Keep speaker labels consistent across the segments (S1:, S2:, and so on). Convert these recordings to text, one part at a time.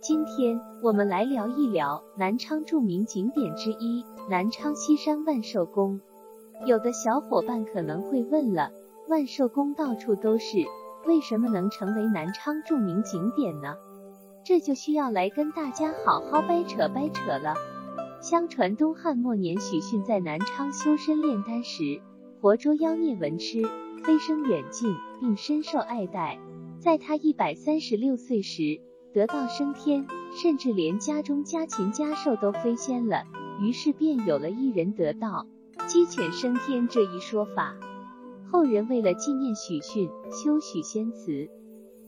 S1: 今天我们来聊一聊南昌著名景点之一南昌西山万寿宫。有的小伙伴可能会问了，万寿宫到处都是，为什么能成为南昌著名景点呢？这就需要来跟大家好好掰扯掰扯了。相传东汉末年，许逊在南昌修身炼丹时，活捉妖孽文痴，飞升远近，并深受爱戴。在他一百三十六岁时，得道升天，甚至连家中家禽家兽都飞仙了，于是便有了一人得道，鸡犬升天这一说法。后人为了纪念许逊，修许仙祠。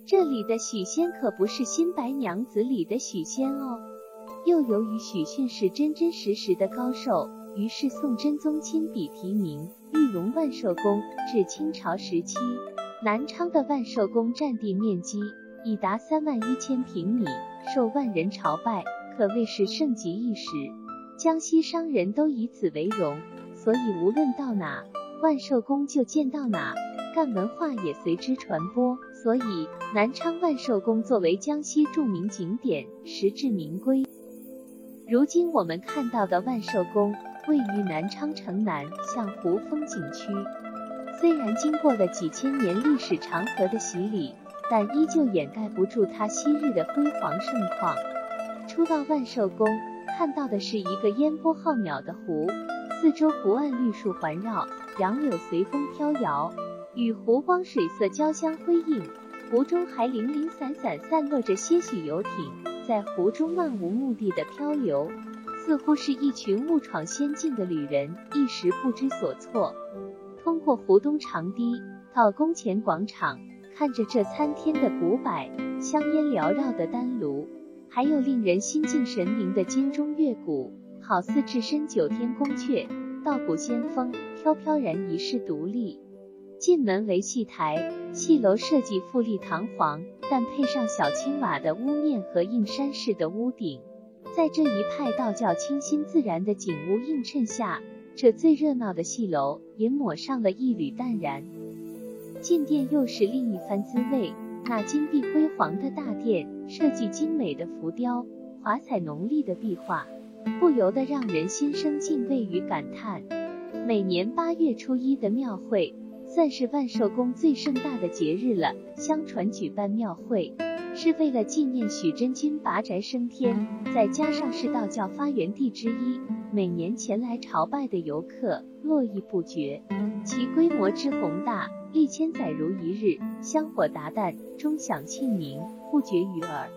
S1: 这里的许仙可不是新白娘子里的许仙哦。又由于许逊是真真实实的高寿，于是宋真宗亲笔题名“玉龙万寿宫”。至清朝时期，南昌的万寿宫占地面积。已达三万一千平米，受万人朝拜，可谓是盛极一时。江西商人都以此为荣，所以无论到哪，万寿宫就建到哪，赣文化也随之传播。所以南昌万寿宫作为江西著名景点，实至名归。如今我们看到的万寿宫位于南昌城南向湖风景区，虽然经过了几千年历史长河的洗礼。但依旧掩盖不住它昔日的辉煌盛况。初到万寿宫，看到的是一个烟波浩渺的湖，四周湖岸绿树环绕，杨柳随风飘摇，与湖光水色交相辉映。湖中还零零散散散落着些许游艇，在湖中漫无目的的漂流，似乎是一群误闯仙境的旅人，一时不知所措。通过湖东长堤到宫前广场。看着这参天的古柏，香烟缭绕的丹炉，还有令人心静神明的金钟乐鼓，好似置身九天宫阙，道骨仙风，飘飘然一世独立。进门为戏台，戏楼设计富丽堂皇，但配上小青瓦的屋面和映山式的屋顶，在这一派道教清新自然的景物映衬下，这最热闹的戏楼也抹上了一缕淡然。进殿又是另一番滋味。那金碧辉煌的大殿，设计精美的浮雕，华彩浓丽的壁画，不由得让人心生敬畏与感叹。每年八月初一的庙会，算是万寿宫最盛大的节日了。相传举办庙会是为了纪念许真君拔宅升天，再加上是道教发源地之一，每年前来朝拜的游客络绎不绝，其规模之宏大。一千载如一日，香火达旦，钟响磬鸣，不绝于耳。